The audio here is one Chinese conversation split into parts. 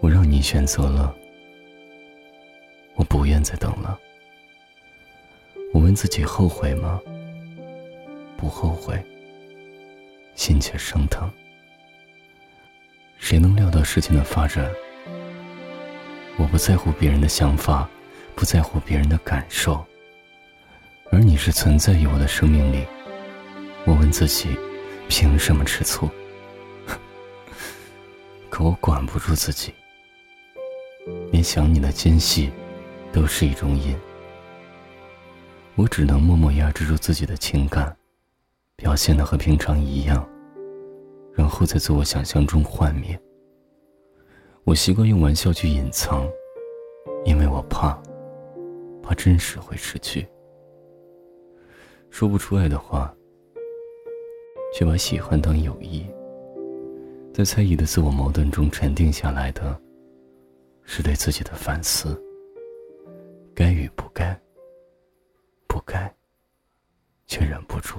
我让你选择了，我不愿再等了。我问自己后悔吗？不后悔，心却生疼。谁能料到事情的发展？我不在乎别人的想法，不在乎别人的感受，而你是存在于我的生命里。我问自己，凭什么吃醋？我管不住自己，连想你的间隙都是一种瘾。我只能默默压制住自己的情感，表现的和平常一样，然后在自我想象中幻灭。我习惯用玩笑去隐藏，因为我怕，怕真实会失去。说不出爱的话，却把喜欢当友谊。在猜疑的自我矛盾中沉淀下来的，是对自己的反思。该与不该，不该，却忍不住。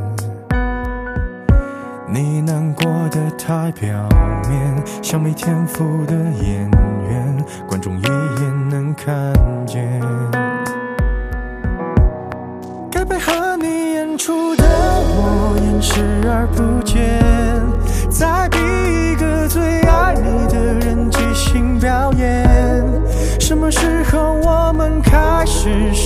你难过的太表面，像没天赋的演员，观众一眼能看见。该配合你演出的我掩饰而不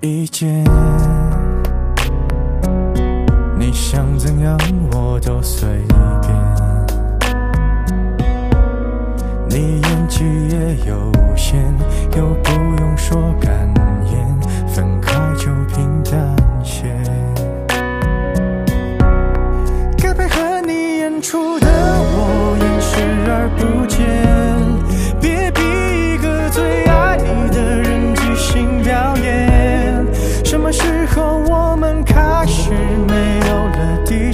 意见。你想怎样我都随便，你演技也有限，又不用说感言，分开就平淡些。该配合你演出的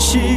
是